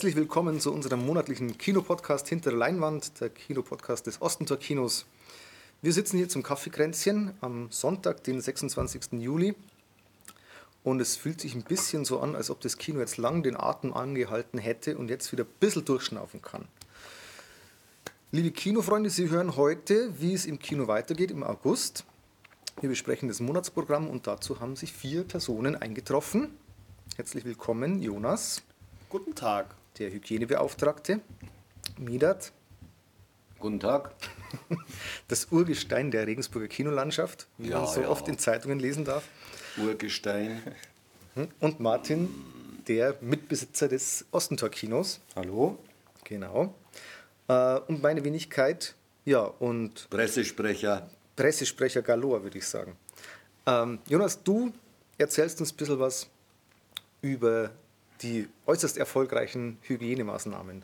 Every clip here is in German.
Herzlich willkommen zu unserem monatlichen Kinopodcast Hinter der Leinwand, der Kinopodcast des Ostentor Kinos. Wir sitzen hier zum Kaffeekränzchen am Sonntag, den 26. Juli. Und es fühlt sich ein bisschen so an, als ob das Kino jetzt lang den Atem angehalten hätte und jetzt wieder ein bisschen durchschnaufen kann. Liebe Kinofreunde, Sie hören heute, wie es im Kino weitergeht im August. Wir besprechen das Monatsprogramm und dazu haben sich vier Personen eingetroffen. Herzlich willkommen, Jonas. Guten Tag. Der Hygienebeauftragte, Midat. Guten Tag. Das Urgestein der Regensburger Kinolandschaft, wie Ja, man so ja. oft in Zeitungen lesen darf. Urgestein. Und Martin, der Mitbesitzer des Ostentor-Kinos. Hallo? Genau. Äh, Und meine Wenigkeit, ja, und Pressesprecher. Pressesprecher Galore, würde ich sagen. Ähm, Jonas, du erzählst uns ein bisschen was über die äußerst erfolgreichen Hygienemaßnahmen.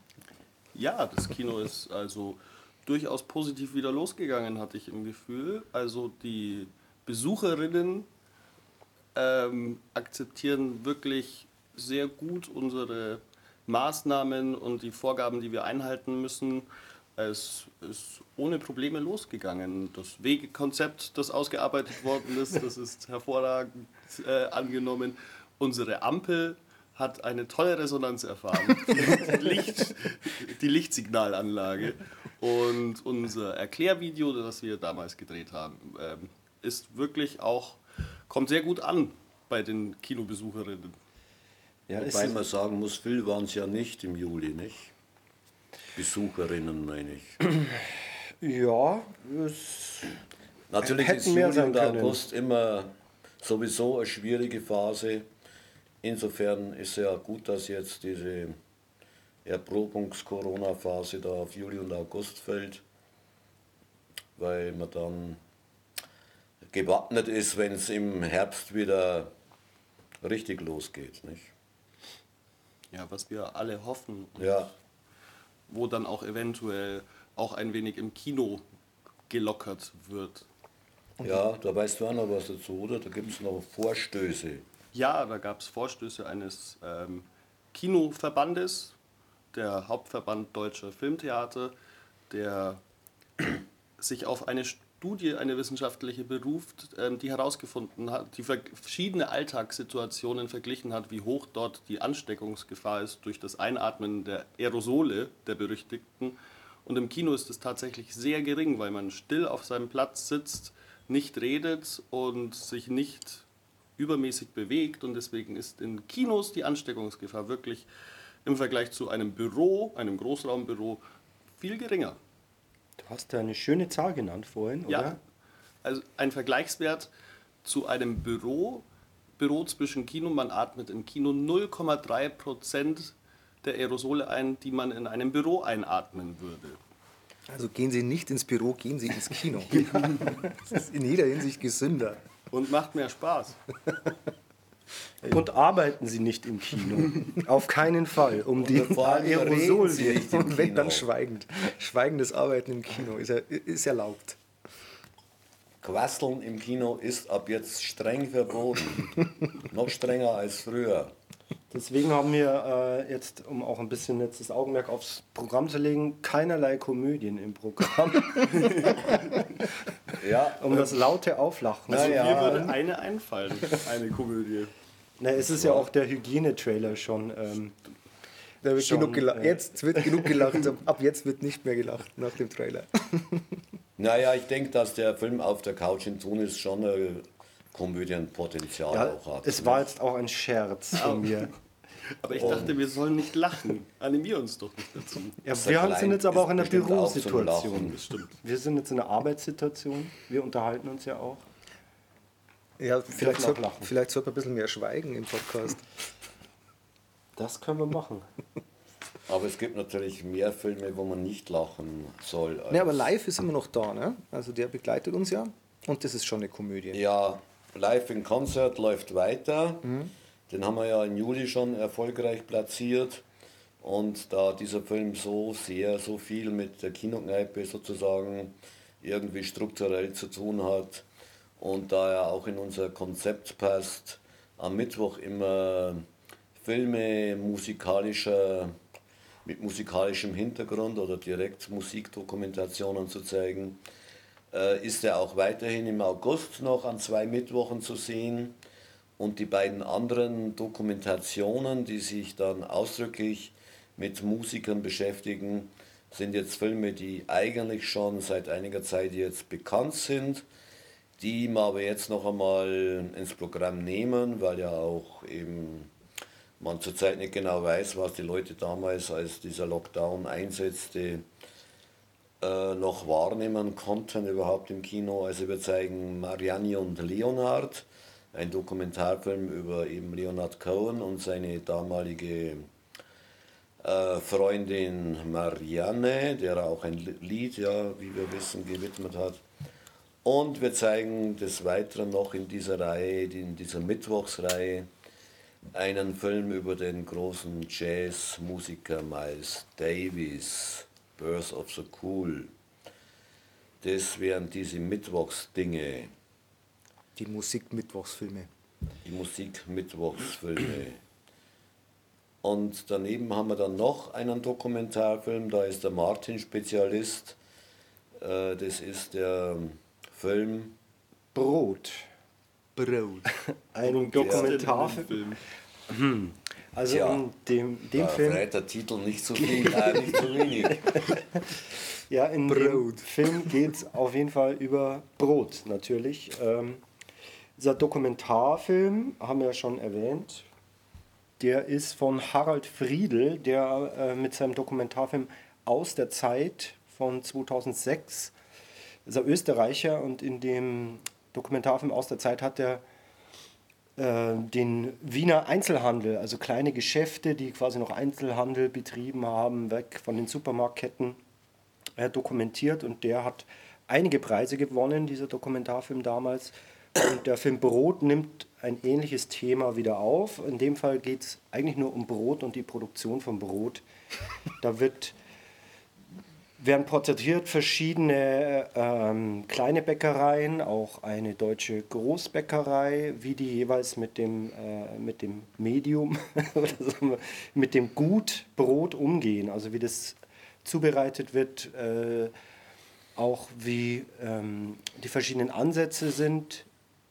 Ja, das Kino ist also durchaus positiv wieder losgegangen, hatte ich im Gefühl. Also die Besucherinnen ähm, akzeptieren wirklich sehr gut unsere Maßnahmen und die Vorgaben, die wir einhalten müssen. Es ist ohne Probleme losgegangen. Das Wegekonzept, das ausgearbeitet worden ist, das ist hervorragend äh, angenommen. Unsere Ampel hat eine tolle Resonanz erfahren. Die, Licht, die Lichtsignalanlage. Und unser Erklärvideo, das wir damals gedreht haben, ähm, ist wirklich auch, kommt sehr gut an bei den Kinobesucherinnen. Ja, Wobei man sagen muss, viel waren es ja nicht im Juli, nicht? Besucherinnen, meine ich. ja, es, Natürlich ist Juli und. August immer sowieso eine schwierige Phase. Insofern ist ja gut, dass jetzt diese Erprobungs-Corona-Phase da auf Juli und August fällt, weil man dann gewappnet ist, wenn es im Herbst wieder richtig losgeht. Nicht? Ja, was wir alle hoffen. und Ja, Wo dann auch eventuell auch ein wenig im Kino gelockert wird. ja, da weißt du auch noch was dazu, oder? Da gibt es noch Vorstöße. Ja, da gab es Vorstöße eines ähm, Kinoverbandes, der Hauptverband Deutscher Filmtheater, der sich auf eine Studie, eine wissenschaftliche beruft, ähm, die herausgefunden hat, die ver- verschiedene Alltagssituationen verglichen hat, wie hoch dort die Ansteckungsgefahr ist durch das Einatmen der Aerosole der Berüchtigten. Und im Kino ist es tatsächlich sehr gering, weil man still auf seinem Platz sitzt, nicht redet und sich nicht übermäßig bewegt und deswegen ist in Kinos die Ansteckungsgefahr wirklich im Vergleich zu einem Büro, einem Großraumbüro, viel geringer. du hast ja eine schöne Zahl genannt vorhin, Ja, oder? also ein Vergleichswert zu einem Büro, Büro zwischen Kino, man atmet im Kino 0,3 Prozent der Aerosole ein, die man in einem Büro einatmen würde. Also gehen Sie nicht ins Büro, gehen Sie ins Kino. Das ist in jeder Hinsicht gesünder. Und macht mehr Spaß. Und arbeiten Sie nicht im Kino. Auf keinen Fall. Um die vor allem reden Aerosol Sie nicht im Und wenn dann schweigend. Schweigendes Arbeiten im Kino ist, er, ist erlaubt. Quasseln im Kino ist ab jetzt streng verboten. Noch strenger als früher. Deswegen haben wir äh, jetzt, um auch ein bisschen jetzt das Augenmerk aufs Programm zu legen, keinerlei Komödien im Programm, Ja, um das laute Auflachen. Also ja. mir würde eine einfallen, eine Komödie. Na, es ist ja auch der Hygiene-Trailer schon. Ähm, Da wird Schon, genug gelacht. äh, Jetzt wird genug gelacht. Ab- jetzt wird nicht mehr gelacht nach dem Trailer. naja, ich denke, dass der Film auf der Couch in Tunis schon ein Komödienpotenzial ja, auch hat. es war jetzt auch ein Scherz von mir. Aber ich dachte, wir sollen nicht lachen. Animier uns doch nicht dazu. Ja, wir ja klein, sind jetzt aber auch in einer Bürosituation. Wir sind jetzt in einer Arbeitssituation. Wir unterhalten uns ja auch. Ja, vielleicht, lachen. vielleicht sollte man ein bisschen mehr schweigen im Podcast. Das können wir machen. Aber es gibt natürlich mehr Filme, wo man nicht lachen soll. als- Ne, aber live ist immer noch da, ne? Also der begleitet uns ja. Und das ist schon eine Komödie. Ja, Live in Concert läuft weiter. Den haben wir ja im Juli schon erfolgreich platziert. Und da dieser Film so sehr, so viel mit der Kinokneipe sozusagen irgendwie strukturell zu tun hat und da er auch in unser Konzept passt, am Mittwoch immer Filme musikalischer mit musikalischem Hintergrund oder direkt Musikdokumentationen zu zeigen. Äh, ist er auch weiterhin im August noch an zwei Mittwochen zu sehen. Und die beiden anderen Dokumentationen, die sich dann ausdrücklich mit Musikern beschäftigen, sind jetzt Filme, die eigentlich schon seit einiger Zeit jetzt bekannt sind, die wir aber jetzt noch einmal ins Programm nehmen, weil ja auch eben man zurzeit nicht genau weiß, was die Leute damals, als dieser Lockdown einsetzte, äh, noch wahrnehmen konnten überhaupt im Kino. Also wir zeigen Marianne und Leonard, ein Dokumentarfilm über eben Leonard Cohen und seine damalige äh, Freundin Marianne, der auch ein Lied, ja, wie wir wissen, gewidmet hat. Und wir zeigen des Weiteren noch in dieser Reihe, in dieser Mittwochsreihe, einen Film über den großen Jazzmusiker Miles Davis, Birth of the Cool. Das wären diese Mittwochsdinge. Die Musik-Mittwochsfilme. Die Musik-Mittwochsfilme. Und daneben haben wir dann noch einen Dokumentarfilm, da ist der Martin Spezialist. Äh, das ist der Film Brot. Brot. Ein Dokumentarfilm. Also Tja, in dem, dem Film. der Titel nicht so viel, äh, nicht so wenig. Ja, in dem Brot. Film geht es auf jeden Fall über Brot natürlich. Ähm, dieser Dokumentarfilm, haben wir ja schon erwähnt, der ist von Harald Friedel, der äh, mit seinem Dokumentarfilm Aus der Zeit von 2006, ist er Österreicher und in dem Dokumentarfilm Aus der Zeit hat er den Wiener Einzelhandel, also kleine Geschäfte, die quasi noch Einzelhandel betrieben haben, weg von den Supermarktketten, äh, dokumentiert und der hat einige Preise gewonnen, dieser Dokumentarfilm damals. Und der Film Brot nimmt ein ähnliches Thema wieder auf. In dem Fall geht es eigentlich nur um Brot und die Produktion von Brot. Da wird werden porträtiert verschiedene ähm, kleine Bäckereien, auch eine deutsche Großbäckerei, wie die jeweils mit dem, äh, mit dem Medium mit dem Gut Brot umgehen. Also wie das zubereitet wird, äh, auch wie ähm, die verschiedenen Ansätze sind.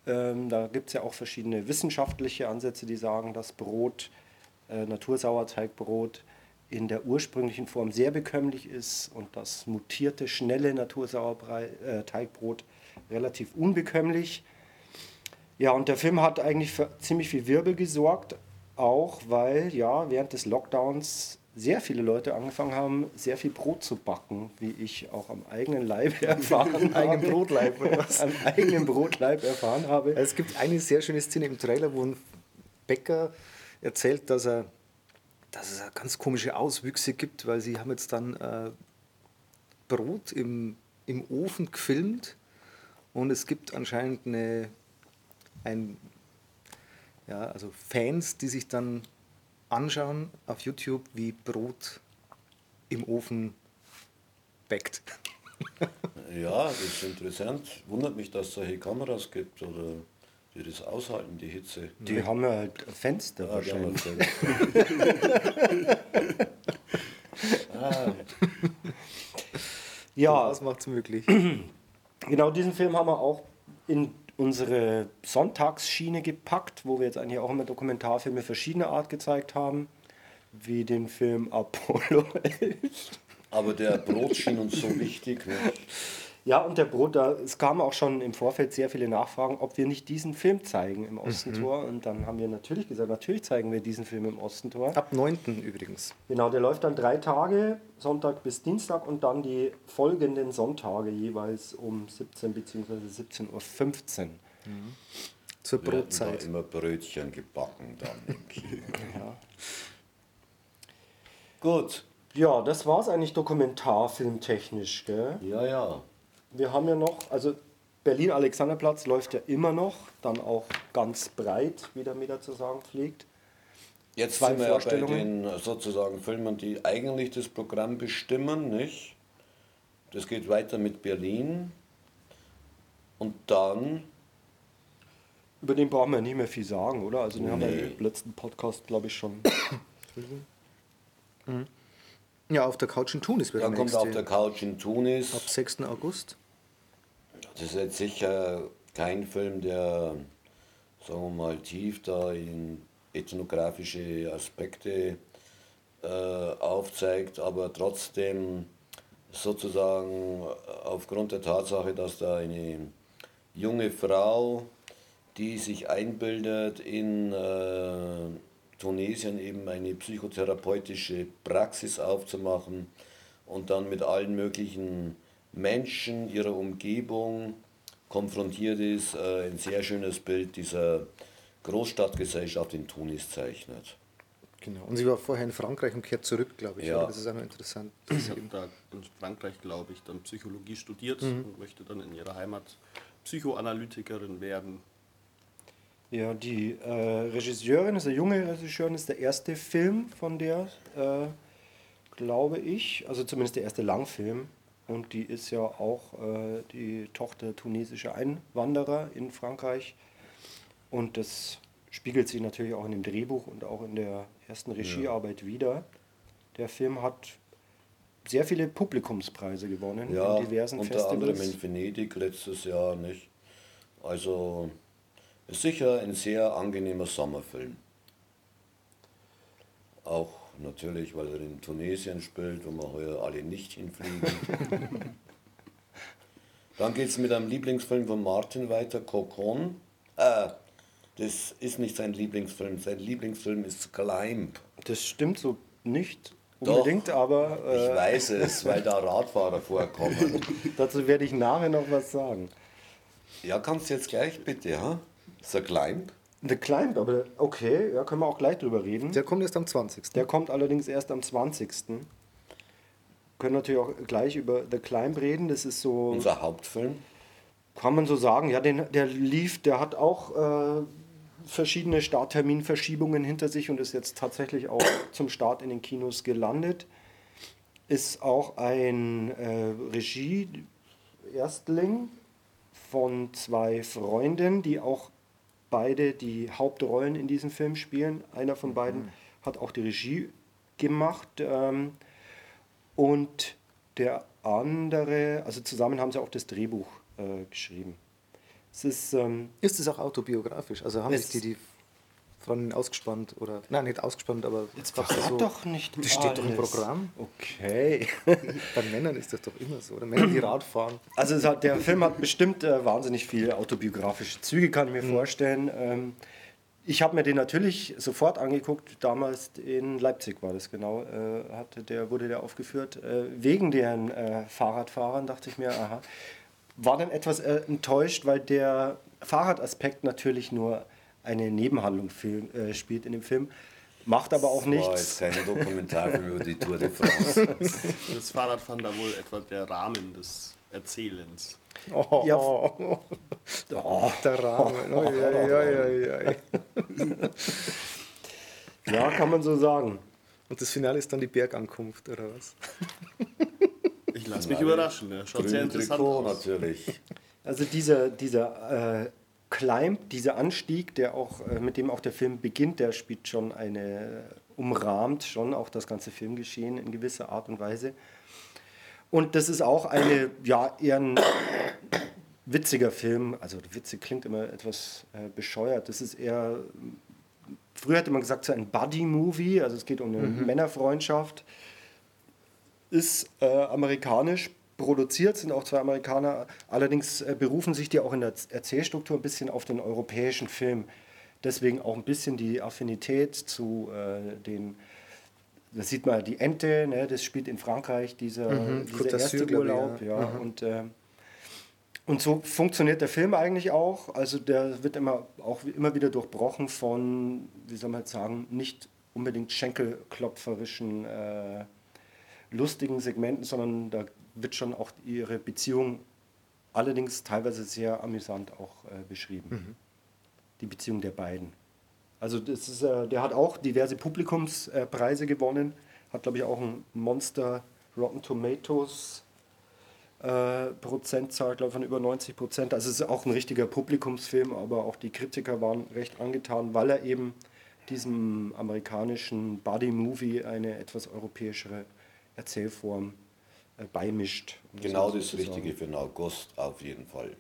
Ähm, da gibt es ja auch verschiedene wissenschaftliche Ansätze, die sagen, dass Brot, äh, Natursauerteigbrot, in der ursprünglichen Form sehr bekömmlich ist und das mutierte, schnelle Natursauerteigbrot relativ unbekömmlich. Ja, und der Film hat eigentlich für ziemlich viel Wirbel gesorgt, auch weil ja während des Lockdowns sehr viele Leute angefangen haben, sehr viel Brot zu backen, wie ich auch am eigenen Leib erfahren habe. eigenen Brotleib, oder was? Am eigenen Brotleib erfahren habe. Es gibt eine sehr schöne Szene im Trailer, wo ein Bäcker erzählt, dass er dass es ganz komische Auswüchse gibt, weil sie haben jetzt dann äh, Brot im, im Ofen gefilmt und es gibt anscheinend eine, ein, ja, also Fans, die sich dann anschauen auf YouTube, wie Brot im Ofen backt. Ja, das ist interessant. Wundert mich, dass es solche Kameras gibt oder die das aushalten, die Hitze. Die haben ja halt Fenster Ah, die haben wahrscheinlich. wir ah, Ja, Das macht es möglich. Genau diesen Film haben wir auch in unsere Sonntagsschiene gepackt, wo wir jetzt eigentlich auch immer Dokumentarfilme verschiedener Art gezeigt haben, wie den Film Apollo 11. aber der Brot schien uns so wichtig. Ne? Ja, und der Brot, da, es kamen auch schon im Vorfeld sehr viele Nachfragen, ob wir nicht diesen Film zeigen im Ostentor. Und dann haben wir natürlich gesagt, natürlich zeigen wir diesen Film im Ostentor. Ab 9. übrigens. Genau, der läuft dann drei Tage, Sonntag bis Dienstag und dann die folgenden Sonntage jeweils um 17 bzw. 17.15 Uhr. Zur Wir hatten da Brotzeit. immer Brötchen gebacken dann im Kino. Ja. Gut, Ja, das war es eigentlich dokumentarfilmtechnisch. Gell? ja, ja. Wir haben ja noch, also Berlin-Alexanderplatz läuft ja immer noch, dann auch ganz breit, wie der Meter zu sagen pflegt. Jetzt Zwei sind wir ja bei den sozusagen Filmen, die eigentlich das Programm bestimmen, nicht? Das geht weiter mit Berlin. Und dann, Über den brauchen wir nicht mehr viel sagen, oder? Also den haben wir Nee. im letzten Podcast, glaube ich, schon. Ja, auf der Couch in Tunis wird Dann kommt nächste. auf der Couch in Tunis. Ab 6. August. Das ist jetzt sicher kein Film, der, sagen wir mal, tief da in ethnografische Aspekte äh, aufzeigt, aber trotzdem sozusagen aufgrund der Tatsache, dass da eine junge Frau, die sich einbildet, in äh, Tunesien eben eine psychotherapeutische Praxis aufzumachen und dann mit allen möglichen Menschen ihrer Umgebung konfrontiert ist, äh, ein sehr schönes Bild dieser Großstadtgesellschaft in Tunis zeichnet. Genau. Und sie war vorher in Frankreich und kehrt zurück, glaube ich. Ja. oder? Das ist auch noch interessant. sie eben- da in Frankreich, glaube ich, dann Psychologie studiert und möchte dann in ihrer Heimat Psychoanalytikerin werden. Ja, die äh, Regisseurin ist eine junge Regisseurin, ist der erste Film von der, äh, glaube ich, also zumindest der erste Langfilm. Und die ist ja auch äh, die Tochter tunesischer Einwanderer in Frankreich. Und das spiegelt sich natürlich auch in dem Drehbuch und auch in der ersten Regiearbeit wieder. Der Film hat sehr viele Publikumspreise gewonnen Ja, in diversen unter anderem Festivals. in Venedig letztes Jahr, nicht? Also ist sicher ein sehr angenehmer Sommerfilm. Auch natürlich, weil er in Tunesien spielt, wo wir heuer alle nicht hinfliegen. Dann geht es mit einem Lieblingsfilm von Martin weiter, Cocon. Äh, das ist nicht sein Lieblingsfilm. Sein Lieblingsfilm ist Climb. Das stimmt so nicht Doch. unbedingt, aber Ich äh, weiß es, weil da Radfahrer vorkommen. dazu werde ich nachher noch was sagen. Ja, kannst du jetzt gleich bitte, ha? The Climb? The Climb, aber okay, ja, können wir auch gleich drüber reden. Der kommt erst am 20. Der kommt allerdings erst am 20. Können natürlich auch gleich über The Climb reden. Das ist so, Unser Hauptfilm. kann man so sagen, ja, den, der lief, der hat auch äh, verschiedene Startterminverschiebungen hinter sich und ist jetzt tatsächlich auch zum Start in den Kinos gelandet. Ist auch ein äh, Regie-Erstling von zwei Freunden, die auch beide die Hauptrollen in diesem Film spielen. Einer von beiden hat auch die Regie gemacht. Ähm, und der andere, also zusammen haben sie auch das Drehbuch äh, geschrieben. Es ist, ähm, Ist es auch autobiografisch? Also haben sich die, die Freundin ausgespannt oder. Nein, nicht ausgespannt, aber jetzt verrat so. doch nicht Das steht doch im. Programm. Okay. Bei Männern ist das doch immer so. Oder Männer, die Rad fahren. Also es hat, der Film hat bestimmt äh, wahnsinnig viele autobiografische Züge, kann ich mir vorstellen. Ähm, ich habe mir den natürlich sofort angeguckt, damals in Leipzig war das genau, äh, hatte der, wurde der aufgeführt. Äh, wegen den äh, Fahrradfahrern dachte ich mir, aha. War dann etwas äh, enttäuscht, weil der Fahrradaspekt natürlich nur eine Nebenhandlung film, äh, spielt in dem Film, macht aber auch War nichts. jetzt kein Dokumentarfilm über die Tour de France. Das Fahrradfahren da wohl etwa der Rahmen des Erzählens. Oh, Ja. oh, Oh, der Rahmen. Oi, oi, oi. ja, kann man so sagen. Und das Finale ist dann die Bergankunft, oder was? Ich lasse mich überraschen. Der schaut sehr interessant Trikot aus. natürlich. Also dieser, dieser äh, Climb, dieser Anstieg, der auch, äh, mit dem auch der Film beginnt, der spielt schon eine, umrahmt schon auch das ganze Filmgeschehen in gewisser Art und Weise. Und das ist auch eine, ja, eher ein witziger Film. Also witzig klingt immer etwas äh, bescheuert. Das ist eher, früher hätte man gesagt, so ein Buddy-Movie, also es geht um eine Männerfreundschaft ist äh, amerikanisch produziert, sind auch zwei Amerikaner. Allerdings äh, berufen sich die auch in der Erzählstruktur ein bisschen auf den europäischen Film. Deswegen auch ein bisschen die Affinität zu äh, den. Das sieht man, die Ente, ne, das spielt in Frankreich, dieser, Mhm, dieser erste ich, Urlaub. ja. Ja, Mhm. und, äh, und so funktioniert der Film eigentlich auch. Also der wird immer, auch immer wieder durchbrochen von, wie soll man jetzt sagen, nicht unbedingt schenkelklopferischen äh, lustigen Segmenten, sondern da wird schon auch ihre Beziehung allerdings teilweise sehr amüsant auch äh, beschrieben. Die Beziehung der beiden. Also das ist, äh, der hat auch diverse Publikumspreise äh, gewonnen, hat glaube ich auch ein Monster Rotten Tomatoes äh, Prozentzahl, glaube ich, von über 90 Prozent. Also es ist auch ein richtiger Publikumsfilm, aber auch die Kritiker waren recht angetan, weil er eben diesem amerikanischen Buddy-Movie eine etwas europäischere Erzählform äh, beimischt. um Genau das sagen. Richtige für den August, auf jeden Fall.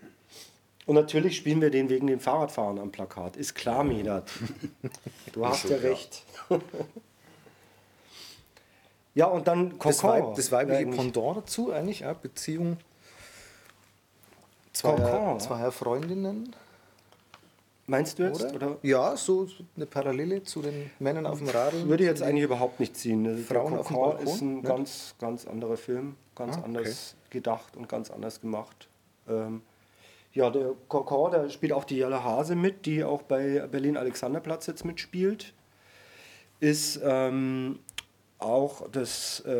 Und natürlich spielen wir den wegen dem Fahrradfahren am Plakat. Ist klar, Medat. Du hast ja recht. ja, und dann Das, Kokon. Weib, das weibliche Eigentlich- Pendant dazu eigentlich, auch Beziehung zweier, zweier Freundinnen, Meinst du jetzt? oder? Oder? Ja, so eine Parallele zu den Männern auf dem Radl. Würde jetzt eigentlich überhaupt nicht ziehen. Der Frauen auf dem Balkon, ist ein ne? ganz, ganz anderer Film, ganz Ah, okay. anders gedacht und ganz anders gemacht. Ähm, ja, der Kokon, da spielt auch die Jelle Hase mit, die auch bei Berlin Alexanderplatz jetzt mitspielt. Ist ähm, auch das, äh,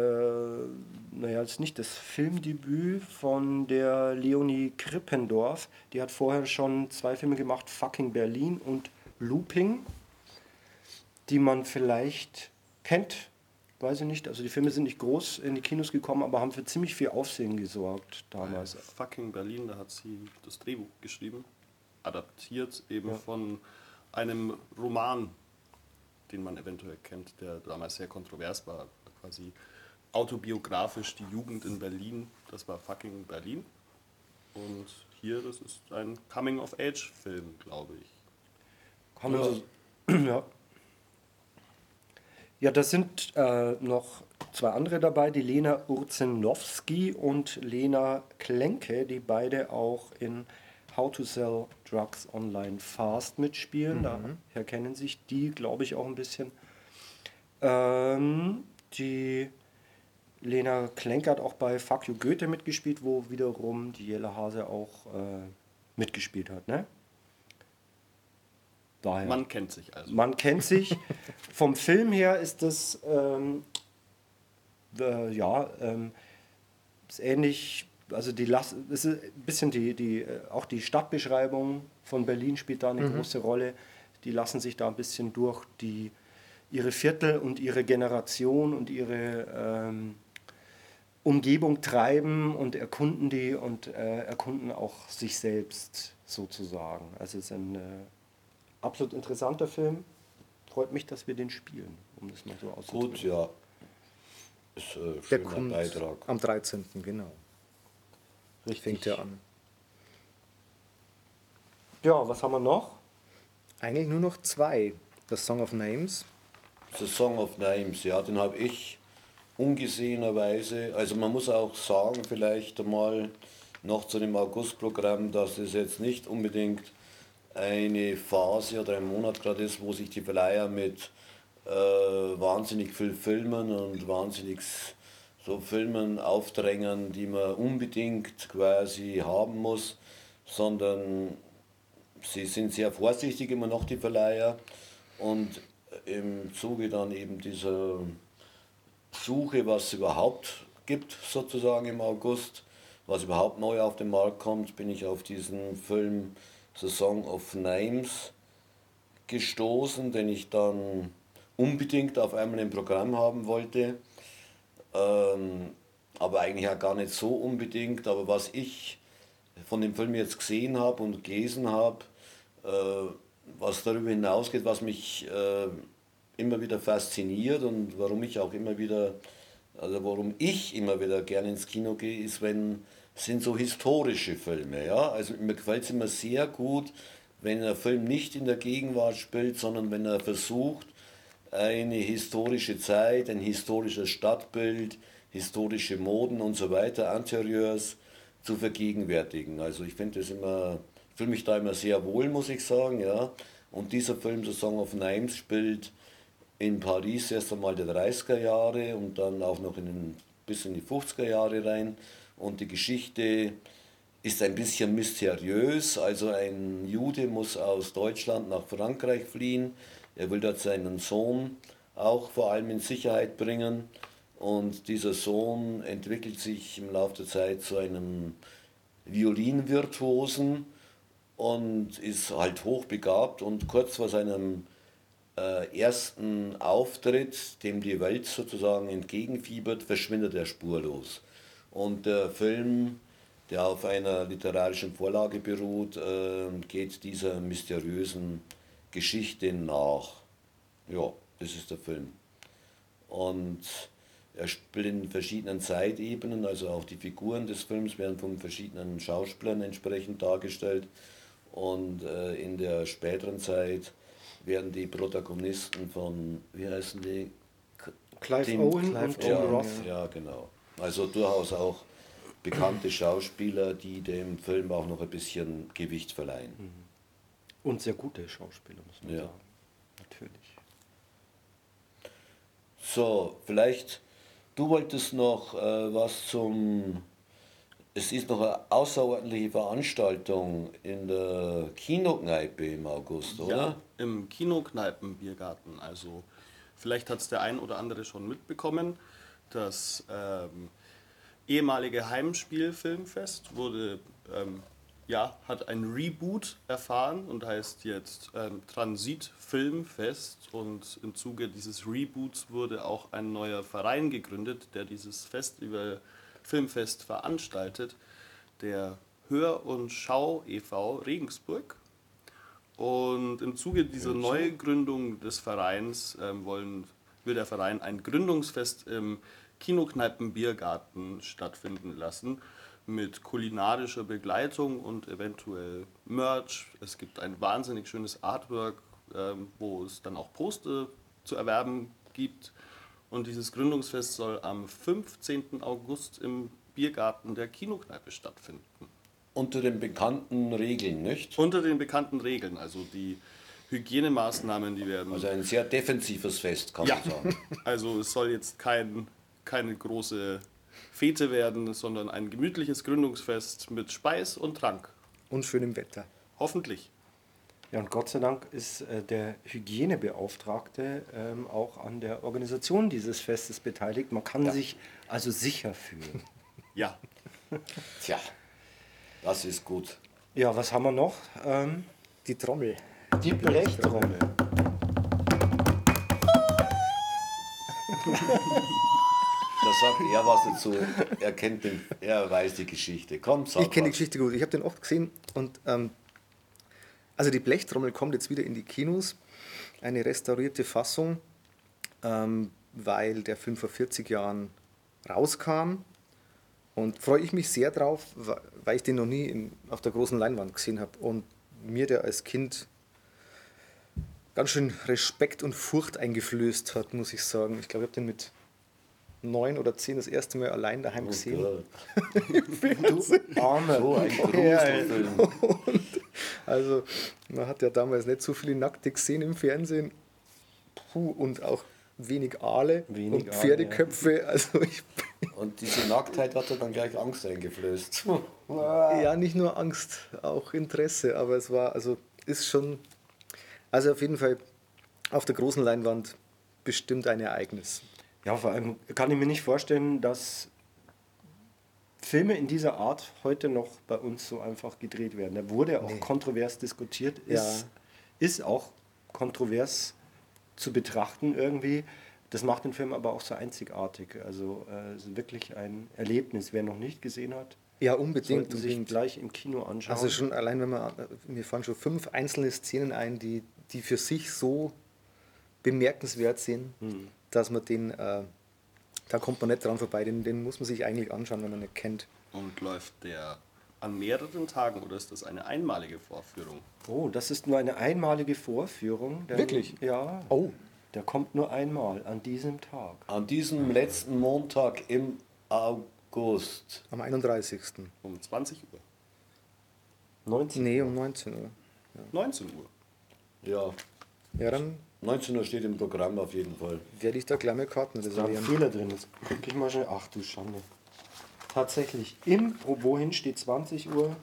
naja, ist nicht das Filmdebüt von der Leonie Krippendorf. Die hat vorher schon zwei Filme gemacht, Fucking Berlin und Looping die man vielleicht kennt. Weiß ich nicht. Also die Filme sind nicht groß in die Kinos gekommen, aber haben für ziemlich viel Aufsehen gesorgt damals. Fucking Berlin, da hat sie das Drehbuch geschrieben, adaptiert eben von einem Roman, den man eventuell kennt, der damals sehr kontrovers war, quasi autobiografisch die Jugend in Berlin, das war Fucking Berlin. Und hier, das ist ein Coming-of-Age-Film, glaube ich. Kann man so, ja. ja, da sind äh, noch zwei andere dabei, die Lena Urzenowski und Lena Klenke, die beide auch in How to Sell Drugs Online Fast mitspielen. Daher kennen sich die, glaube ich, auch ein bisschen. Ähm, die Lena Klenke hat auch bei Fuck You Goethe mitgespielt, wo wiederum die Jelle Hase auch äh, mitgespielt hat. Ne? Daher. Man kennt sich also. Man kennt sich. Vom Film her ist das ähm, äh, ja ähm, ist ähnlich. Also die Las es ist ein bisschen die, die äh, auch die Stadtbeschreibung von Berlin spielt da eine große Rolle. Die lassen sich da ein bisschen durch die ihre Viertel und ihre Generation und ihre ähm, Umgebung treiben und erkunden die und äh, erkunden auch sich selbst sozusagen. Also es ist ein äh, absolut interessanter Film. Freut mich, dass wir den spielen, um das mal so auszudrücken. Gut, ja. Ist ein Der schöner kommt Beitrag. am 13. genau. Fängt er an. Ja, was haben wir noch? Eigentlich nur noch zwei. Das Song of Names. The Song of Names, ja, den habe ich ungesehenerweise, also man muss auch sagen, vielleicht einmal noch zu dem Augustprogramm, dass es jetzt nicht unbedingt eine Phase oder ein Monat gerade ist, wo sich die Verleiher mit äh, wahnsinnig viel Filmen und wahnsinnig so Filmen aufdrängen, die man unbedingt quasi haben muss, sondern sie sind sehr vorsichtig immer noch, die Verleiher. Und im Zuge dann eben dieser Suche, was es überhaupt gibt, sozusagen im August, was überhaupt neu auf den Markt kommt, bin ich auf diesen Film The Song of Names gestoßen, den ich dann unbedingt auf einmal im Programm haben wollte. Ähm, aber eigentlich auch gar nicht so unbedingt. Aber was ich von dem Film jetzt gesehen habe und gelesen habe, äh, was darüber hinausgeht, was mich äh, immer wieder fasziniert und warum ich auch immer wieder, also warum ich immer wieder gerne ins Kino gehe, ist, wenn sind so historische Filme. Ja? Also mir gefällt es immer sehr gut, wenn ein Film nicht in der Gegenwart spielt, sondern wenn er versucht, eine historische Zeit, ein historisches Stadtbild, historische Moden und so weiter, Interieurs zu vergegenwärtigen. Also ich finde das immer, fühle mich da immer sehr wohl, muss ich sagen, ja. Und dieser Film, The Song of Names, spielt in Paris erst einmal der 30er Jahre und dann auch noch in den, bis in die 50er Jahre rein. Und die Geschichte ist ein bisschen mysteriös. Also ein Jude muss aus Deutschland nach Frankreich fliehen. Er will dort seinen Sohn auch vor allem in Sicherheit bringen. Und dieser Sohn entwickelt sich im Laufe der Zeit zu einem Violinvirtuosen und ist halt hochbegabt. Und kurz vor seinem äh, ersten Auftritt, dem die Welt sozusagen entgegenfiebert, verschwindet er spurlos. Und der Film, der auf einer literarischen Vorlage beruht, äh, geht dieser mysteriösen Geschichte nach. Ja, das ist der Film. Und er spielt in verschiedenen Zeitebenen, also auch die Figuren des Films werden von verschiedenen Schauspielern entsprechend dargestellt. Und äh, in der späteren Zeit werden die Protagonisten von, wie heißen die? Clive Tim- Owen Clive und Tim ja, Roth. ja, genau. Also durchaus auch bekannte Schauspieler, die dem Film auch noch ein bisschen Gewicht verleihen. Und sehr gute Schauspieler, muss man Ja. sagen. Natürlich. So, vielleicht, du wolltest noch äh, was zum. Es ist noch eine außerordentliche Veranstaltung in der Kinokneipe im August, oder? Ja, im Kinokneipenbiergarten. Also vielleicht hat es der ein oder andere schon mitbekommen. Das ähm, ehemalige Heimspielfilmfest wurde, ähm, ja, hat ein Reboot erfahren und heißt jetzt ähm, Transit Filmfest. Und im Zuge dieses Reboots wurde auch ein neuer Verein gegründet, der dieses Festival Filmfest veranstaltet, der Hör- und Schau e.V. Regensburg. Und im Zuge dieser Neugründung des Vereins ähm, wollen, will der Verein ein Gründungsfest im Kinokneipen-Biergarten stattfinden lassen mit kulinarischer Begleitung und eventuell Merch. Es gibt ein wahnsinnig schönes Artwork, ähm, wo es dann auch Poster zu erwerben gibt. Und dieses Gründungsfest soll am 15. August im Biergarten der Kinokneipe stattfinden. Unter den bekannten Regeln, nicht? Unter den bekannten Regeln, also die Hygienemaßnahmen, die werden. Also ein sehr defensives Fest, kann ja, man sagen. also es soll jetzt kein, keine große Fete werden, sondern ein gemütliches Gründungsfest mit Speis und Trank. Und schönem Wetter. Hoffentlich. Ja, und Gott sei Dank ist äh, der Hygienebeauftragte ähm, auch an der Organisation dieses Festes beteiligt. Man kann sich also sicher fühlen. Ja, Tja, das ist gut. Ja, was haben wir noch? Ähm, Die Trommel. die Blechtrommel. Da sagt er was dazu. Er kennt den, er weiß die Geschichte. Komm, sag Ich kenne die. Geschichte gut. Ich habe den oft gesehen und ähm, also die Blechtrommel kommt jetzt wieder in die Kinos. Eine restaurierte Fassung, ähm, weil der Film vor 40 Jahren rauskam. Und freue ich mich sehr drauf, weil ich den noch nie in, auf der großen Leinwand gesehen habe. Und mir der als Kind ganz schön Respekt und Furcht eingeflößt hat, muss ich sagen. Ich glaube, ich habe den mit neun oder zehn das erste Mal allein daheim Oh gesehen. Du arme. so ein Gruselfilm. Also, man hat ja damals nicht so viele Nackte gesehen im Fernsehen. Puh, und auch wenig Aale Wenig und Aale, Pferdeköpfe. Also, ich, Und diese Nacktheit hat er dann gleich Angst eingeflößt. ja, nicht nur Angst, auch Interesse. Aber es war, also, ist schon, also auf jeden Fall auf der großen Leinwand bestimmt ein Ereignis. Ja, vor allem kann ich mir nicht vorstellen, dass Filme in dieser Art heute noch bei uns so einfach gedreht werden. Da wurde auch kontrovers diskutiert, ist, Ja. ist auch kontrovers zu betrachten irgendwie. Das macht den Film aber auch so einzigartig. Also äh, wirklich ein Erlebnis. Wer noch nicht gesehen hat, Ja, unbedingt. sollte sich gleich im Kino anschauen. Also schon allein, wenn man, mir fallen schon fünf einzelne Szenen ein, die, die für sich so bemerkenswert sind, Hm. Dass man den, äh, da kommt man nicht dran vorbei, den, den muss man sich eigentlich anschauen, wenn man ihn nicht kennt. und läuft der an mehreren Tagen oder ist das eine einmalige Vorführung? oh, das ist nur eine einmalige Vorführung. denn- Wirklich? Ja. Oh. Der kommt nur einmal an diesem Tag. An diesem letzten Montag im August. Am 31. Um 20 Uhr. 19. Nee, um 19 Uhr. 19 Uhr. Ja, Ja, dann 19 Uhr steht im Programm auf jeden Fall. werde ich da gleich mal Karten Da ein reservieren. Fehler drin. Jetzt gucke ich mal schnell. Ach du Schande. Tatsächlich, im wohin steht 20 Uhr,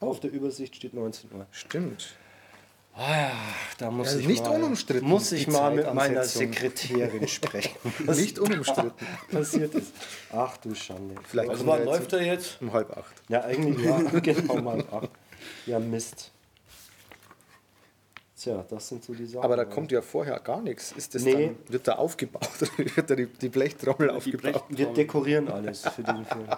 auf der Übersicht steht 19 Uhr. Stimmt. Da muss Ja, ich nicht mal, unumstritten, Muss ich mal mit meiner. Sekretärin sprechen. Nicht unumstritten. passiert ist. Ach du Schande. Vielleicht Also wann läuft er jetzt? um halb acht. Ja, eigentlich ja, genau mal acht. Ja, Mist. Tja, das sind so die Sachen. Aber da kommt ja vorher gar nichts. Ist das Nee. dann, wird da aufgebaut wird da die, die Blechtrommel aufgebaut? Blech- Wir dekorieren alles für diesen Film.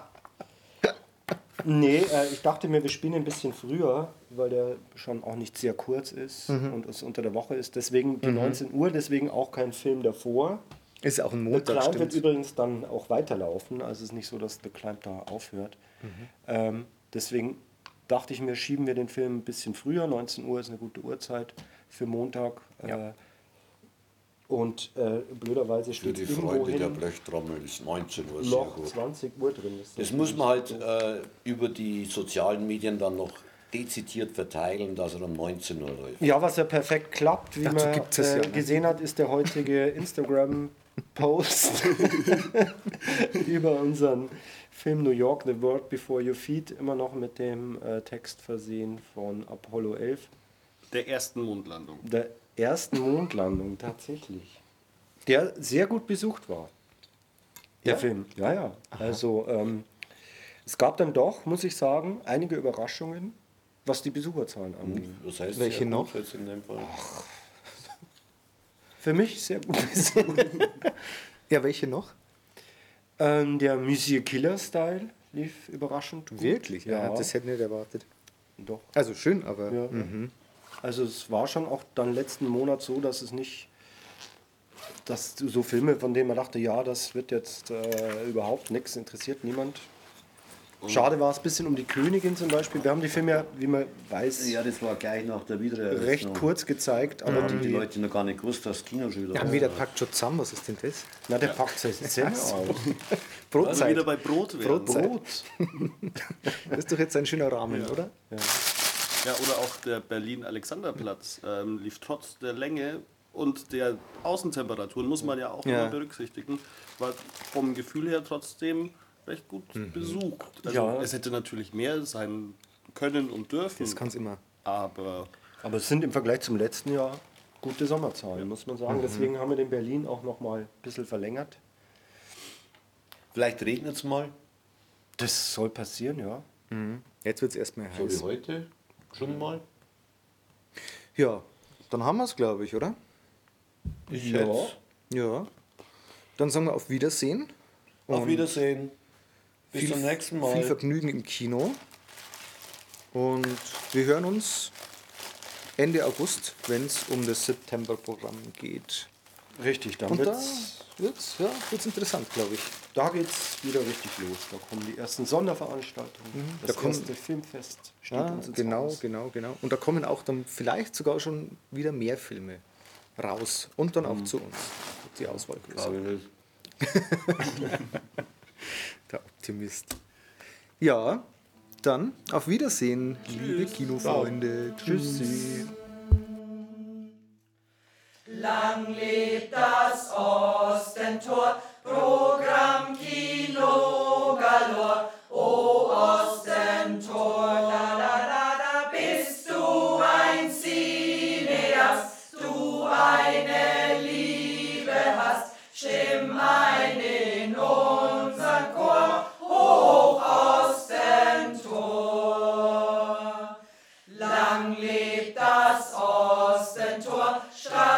Nee, äh, ich dachte mir, wir spielen ein bisschen früher, weil der schon auch nicht sehr kurz ist und es unter der Woche ist. Deswegen die 19 Uhr, deswegen auch kein Film davor. Ist auch ein The Montag, Climb wird stimmt. übrigens dann auch weiterlaufen. Also es ist nicht so, dass The Climb da aufhört. Mhm. Ähm, deswegen dachte ich mir, schieben wir den Film ein bisschen früher. 19 Uhr ist eine gute Uhrzeit für Montag. Ja. Äh, und äh, blöderweise Für steht die es irgendwo Freunde der Blechtrommel ist 19 Uhr sehr noch gut. 20 Uhr drin. ist. Das muss man halt äh, über die sozialen Medien dann noch dezidiert verteilen, dass er um 19 Uhr läuft. Ja, was ja perfekt klappt, wie Dazu man äh, ja, ne? gesehen hat, ist der heutige Instagram-Post über unseren Film New York, The World Before Your Feet, immer noch mit dem äh, Text versehen von Apollo 11, Der ersten Mondlandung. der ersten Mondlandung tatsächlich, der sehr gut besucht war. Der Ja? Film, ja, ja. Also ähm, es gab dann doch, muss ich sagen, einige Überraschungen, was die Besucherzahlen anging. Das heißt, Welche sehr gut noch? Jetzt in dem Fall. Für mich sehr gut. Ja, welche noch? Ähm, der Monsieur Killer Style lief überraschend gut. Wirklich? Ja, Ja, das hätte ich nicht erwartet. doch. Also schön, aber Ja. Also es war schon auch dann letzten Monat so, dass es nicht, dass so Filme, von denen man dachte, ja, das wird jetzt äh, überhaupt nichts, interessiert niemand. Schade war es ein bisschen um die Königin zum Beispiel. Wir haben die Filme ja, wie man weiß, Ja, das war gleich nach der Wiedereröffnung. recht kurz gezeigt, aber haben die die, Leute noch gar nicht gewusst, dass das Kino schon wieder ja, wieder war. packt schon zusammen. Was ist denn das? na, der packt seine Zähne aus. Also Brotzeit. wieder bei Brot werden. Brotzeit. Brot. Das ist doch jetzt ein schöner Rahmen, oder? Ja, oder auch der Berlin-Alexanderplatz ähm, lief trotz der Länge und der Außentemperaturen, muss man ja auch Ja. immer berücksichtigen, war vom Gefühl her trotzdem recht gut besucht. Also Ja. es hätte natürlich mehr sein können und dürfen, Das kann es immer. aber Aber es sind im Vergleich zum letzten Jahr gute Sommerzahlen, muss man sagen. Deswegen haben wir den Berlin auch noch mal ein bisschen verlängert. Vielleicht regnet es mal, Das soll passieren, ja. Jetzt wird es erstmal so wie heiß. heute schon mal. Ja, dann haben wir es, glaube ich, oder? Ich Ja. hätte Ja. Dann sagen wir auf Wiedersehen. Auf Und Wiedersehen. Bis viel, zum nächsten Viel Mal. Vergnügen im Kino. Und wir hören uns Ende August, wenn es um das Septemberprogramm geht. Richtig, dann Und da wird's, wird es ja, wird's interessant, glaube ich. da geht's wieder richtig los. Da kommen die ersten Sonderveranstaltungen. Das da erste Filmfest steht Ja, uns genau, Haus. genau, genau. Und da kommen auch dann vielleicht sogar schon wieder mehr Filme raus. Und dann auch Mhm. zu uns. Die Auswahl größer. Der Optimist. Ja, dann auf Wiedersehen, liebe Kinofreunde. Tschüssi. Lang lebt das Ostentor, Programm Kino Galor. Shabbat